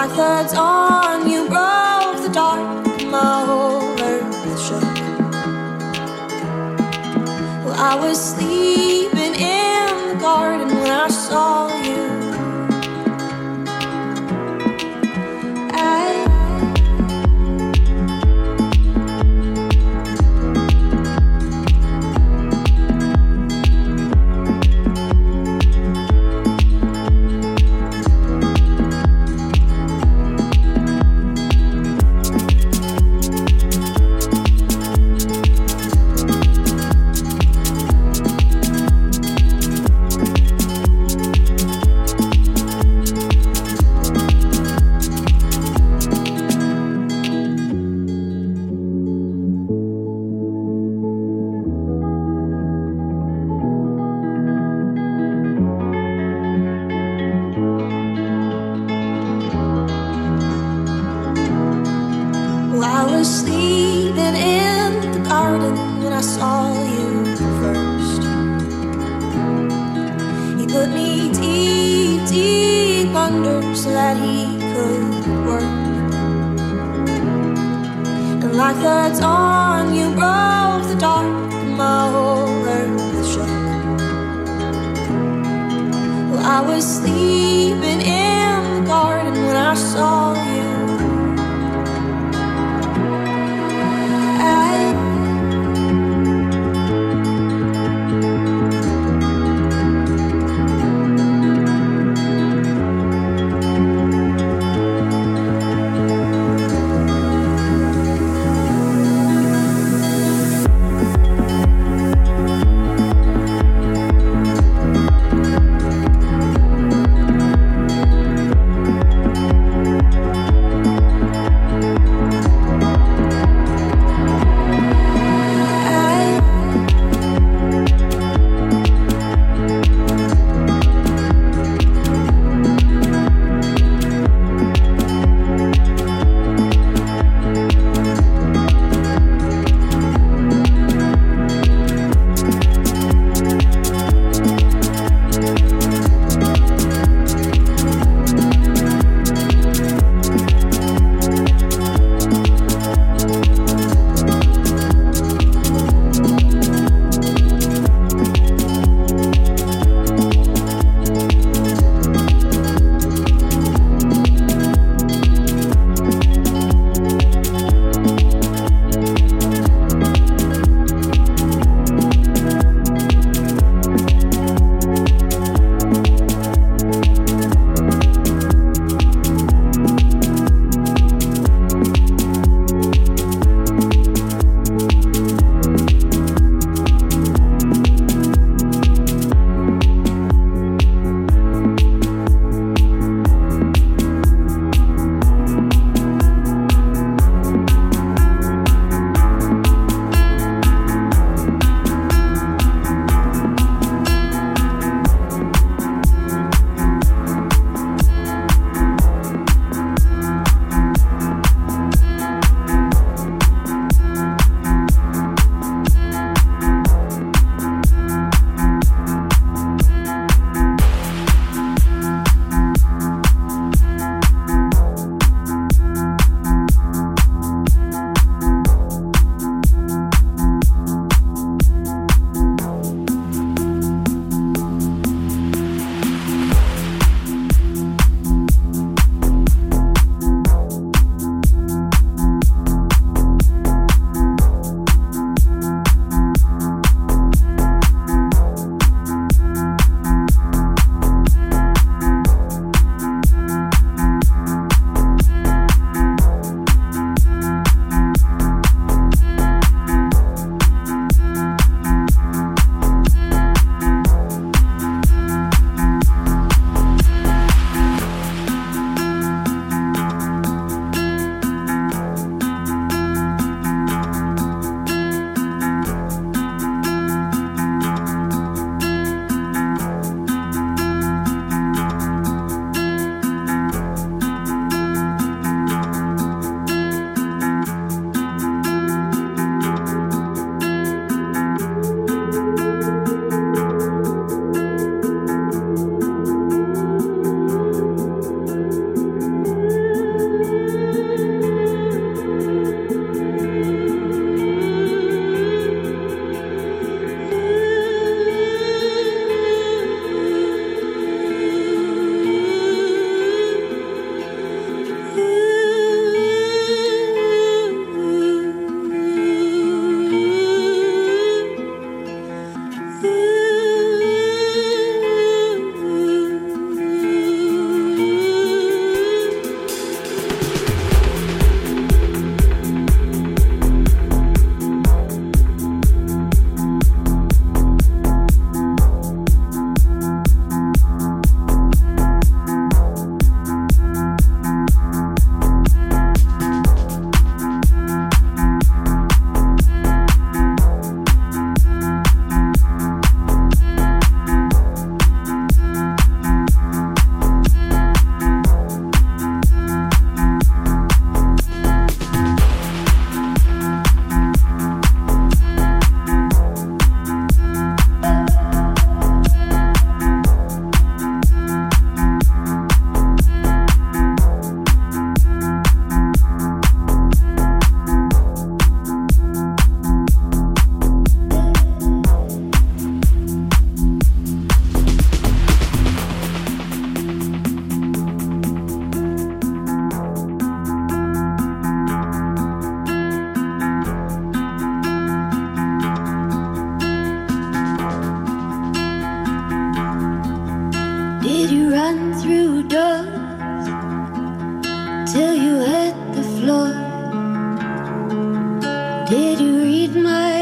my clubs on, you broke the dark, my whole earth shook. Well, I was sleeping. Like the dawn, you broke the dark, my whole earth shook. Well, I was sleeping in the garden when I saw Did you run through doors till you hit the floor? Did you read my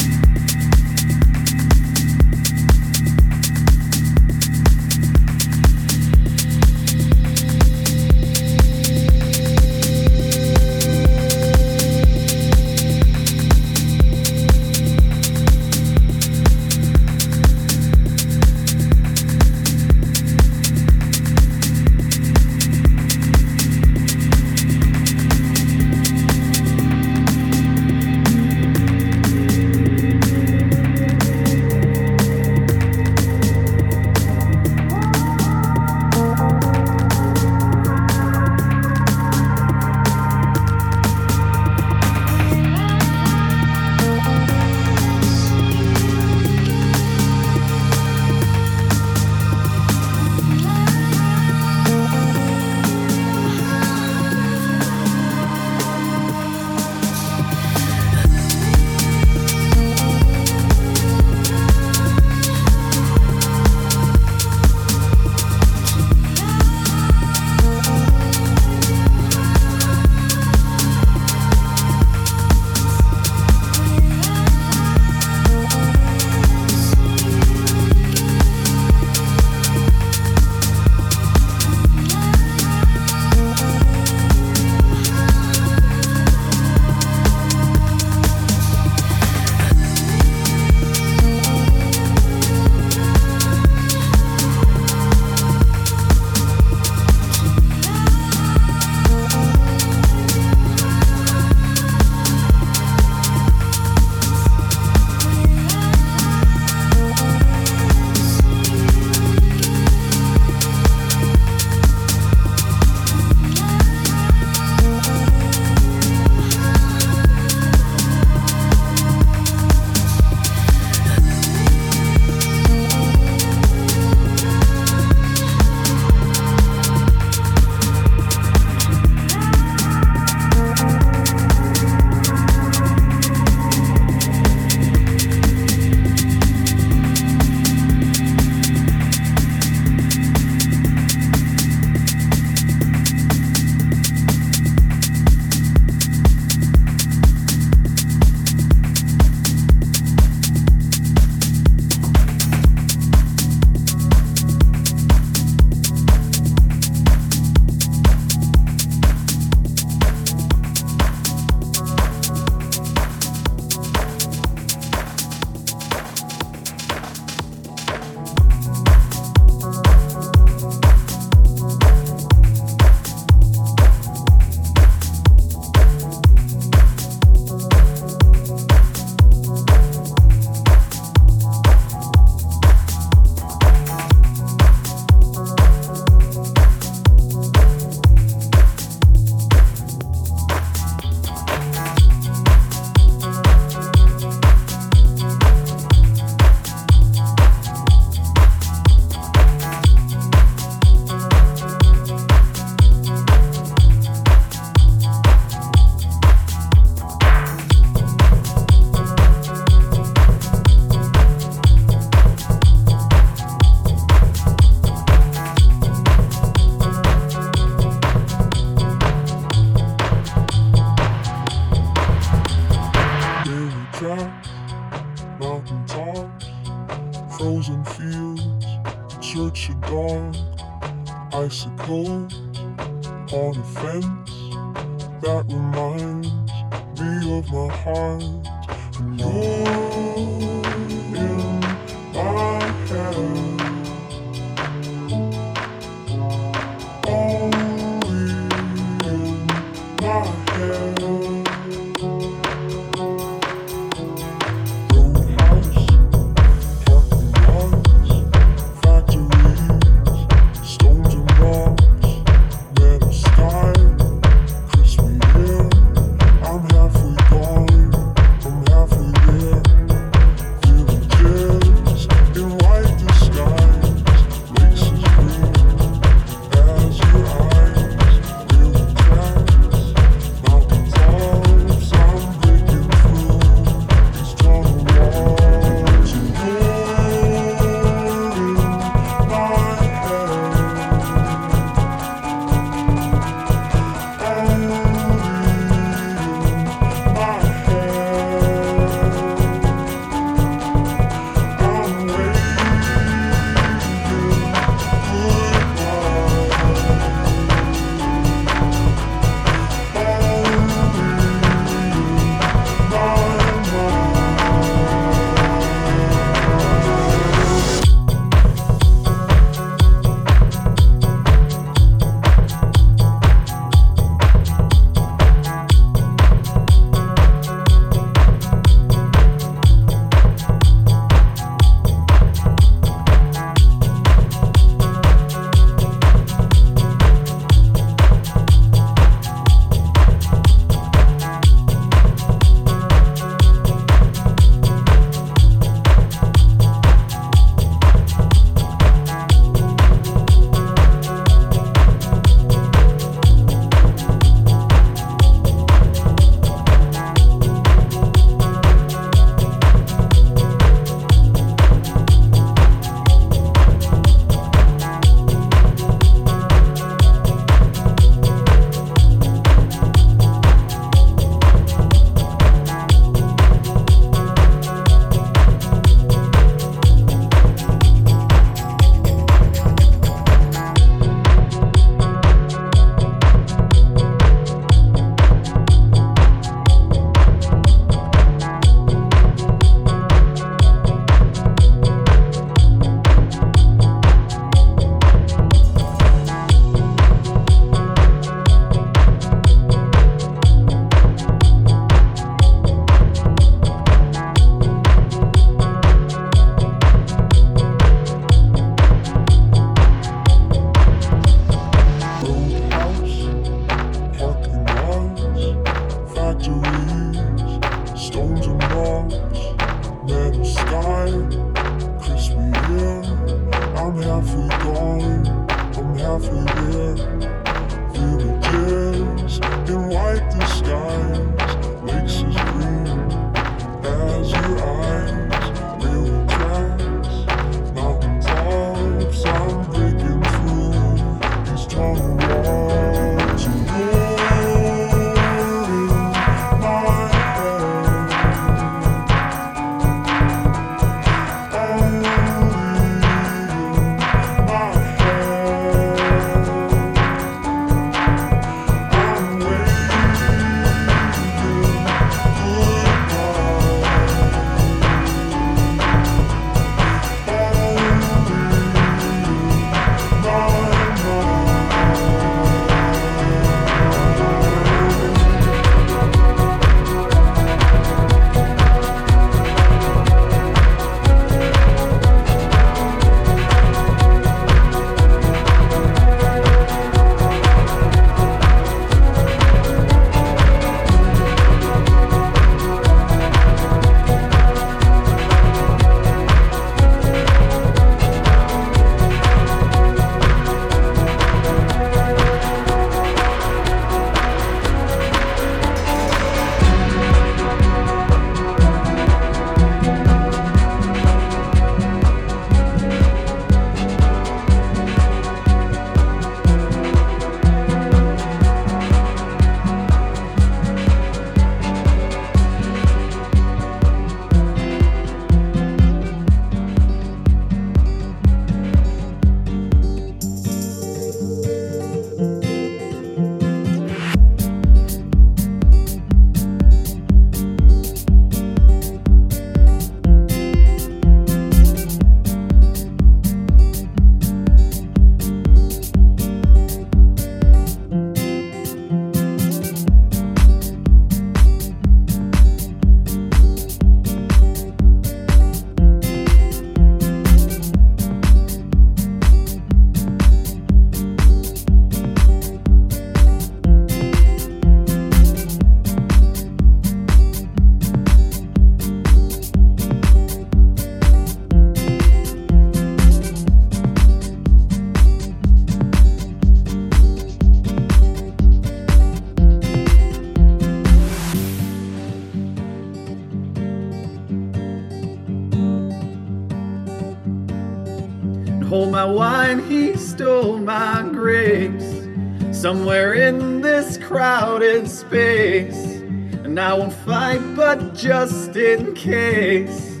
Somewhere in this crowded space. And I won't fight, but just in case,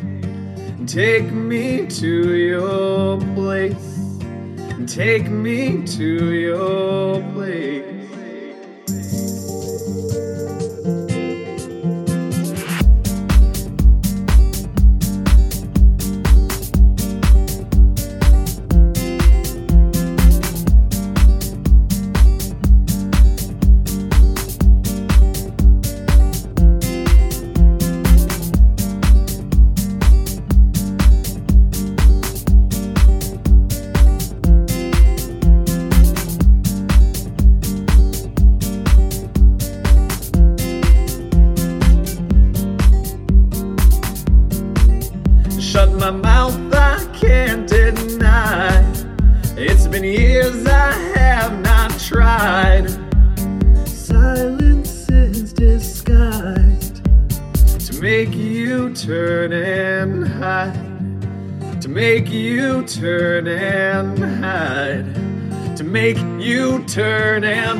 take me to your place. Take me to your place. Mouth, I can't deny. It's been years I have not tried. Silence is disguised to make you turn and hide. To make you turn and hide. To make you turn and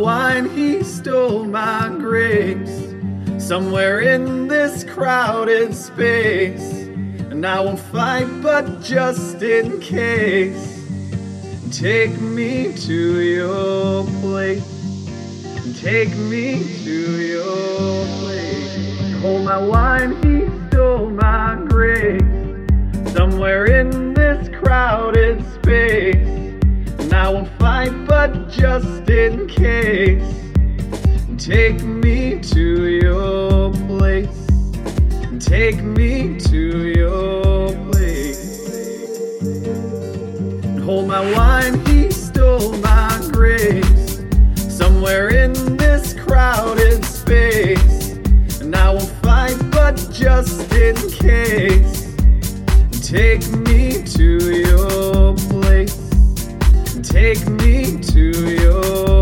wine, he stole my grace. Somewhere in this crowded space. And I won't fight, but just in case, take me to your place. Take me to your place. Hold my wine, he stole my grace. Somewhere in this crowded space. And I won't fight, but just in case, take me to your place. Take me to your place. Hold my wine, he stole my grace. Somewhere in this crowded space. And I won't fight, but just in case, take me to your. Take me to your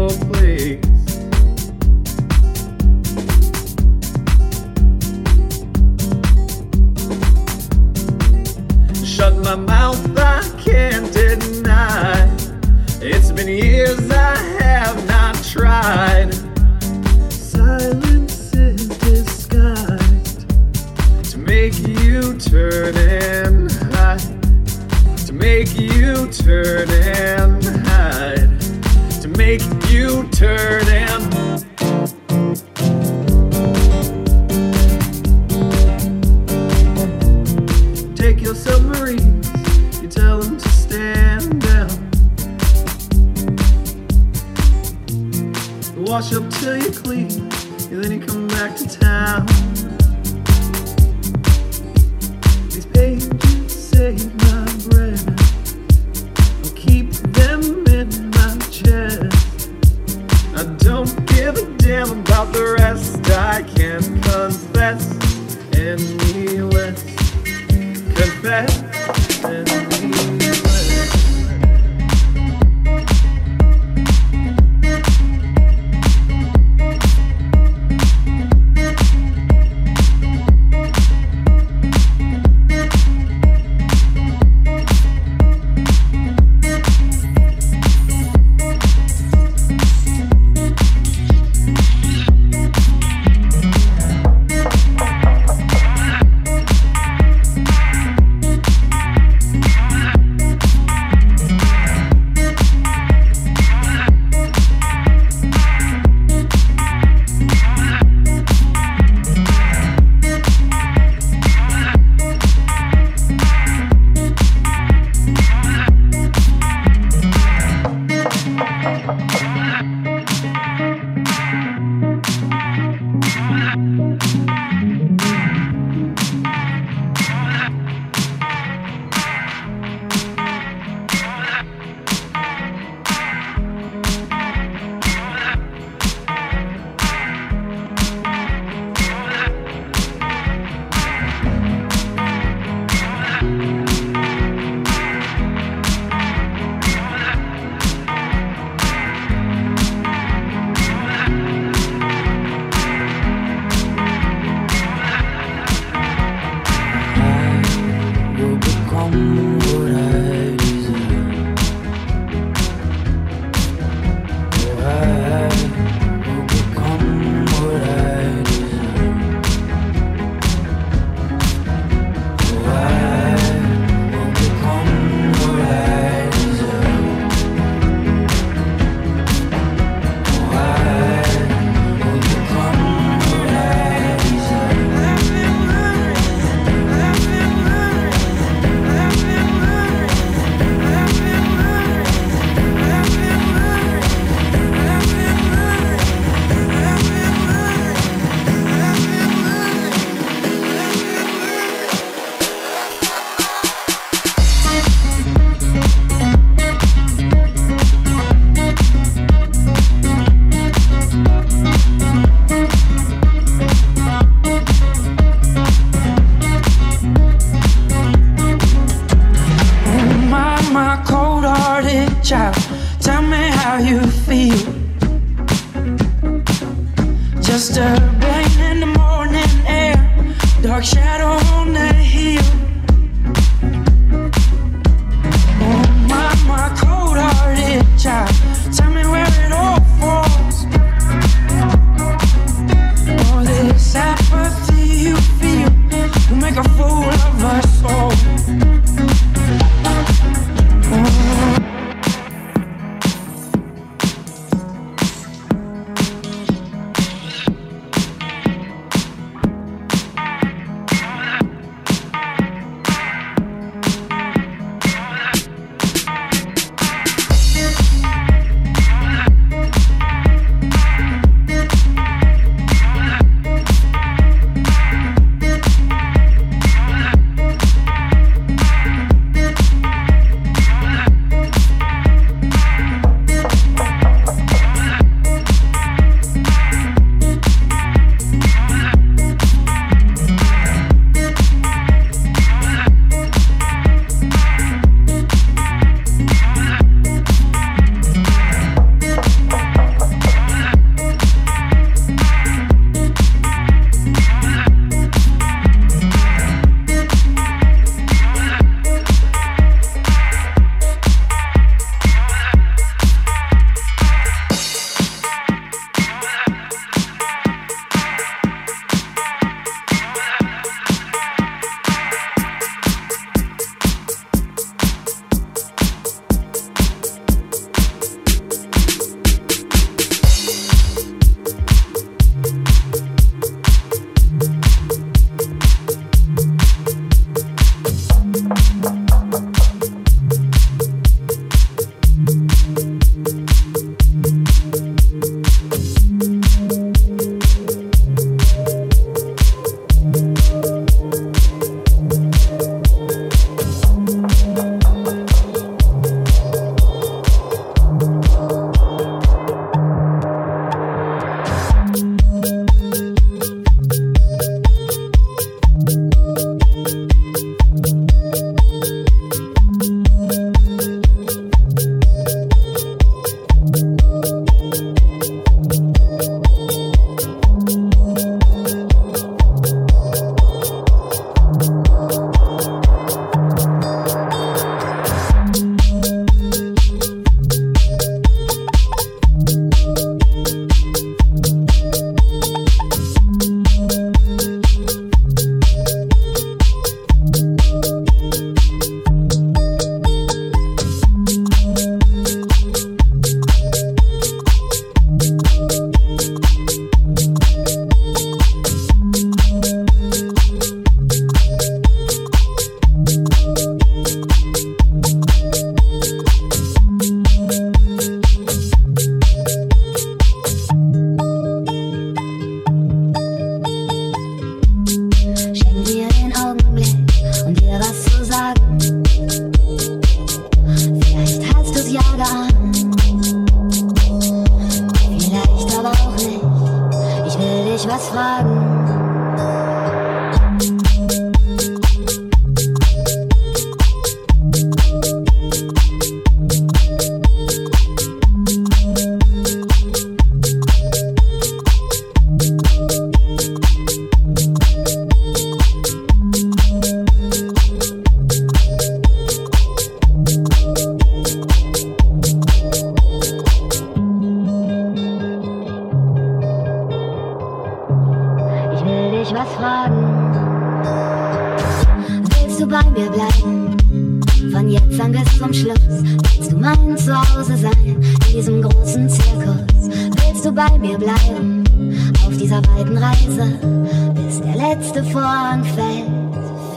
Welt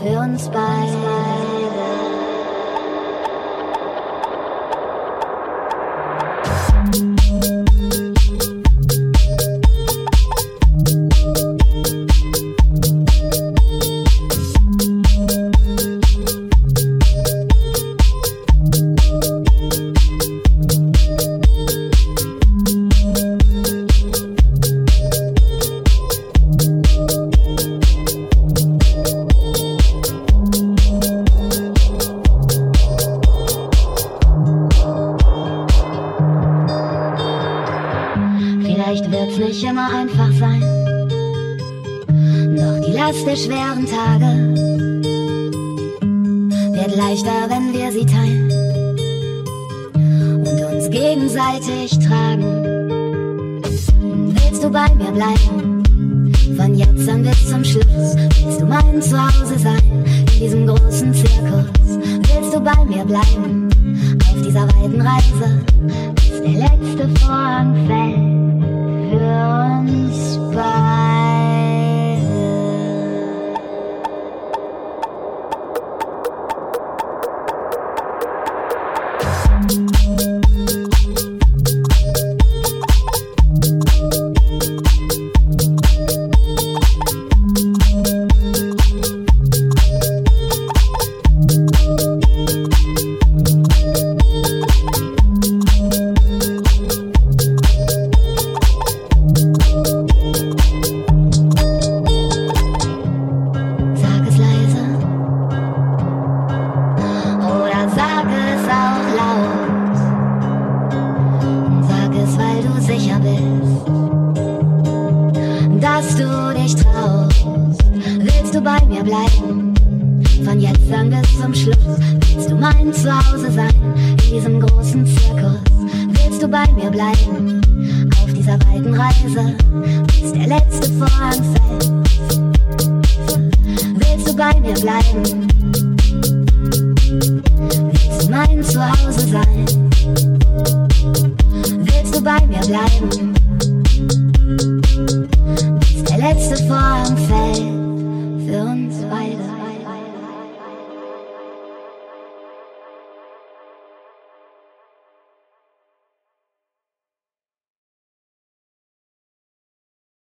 für uns beide.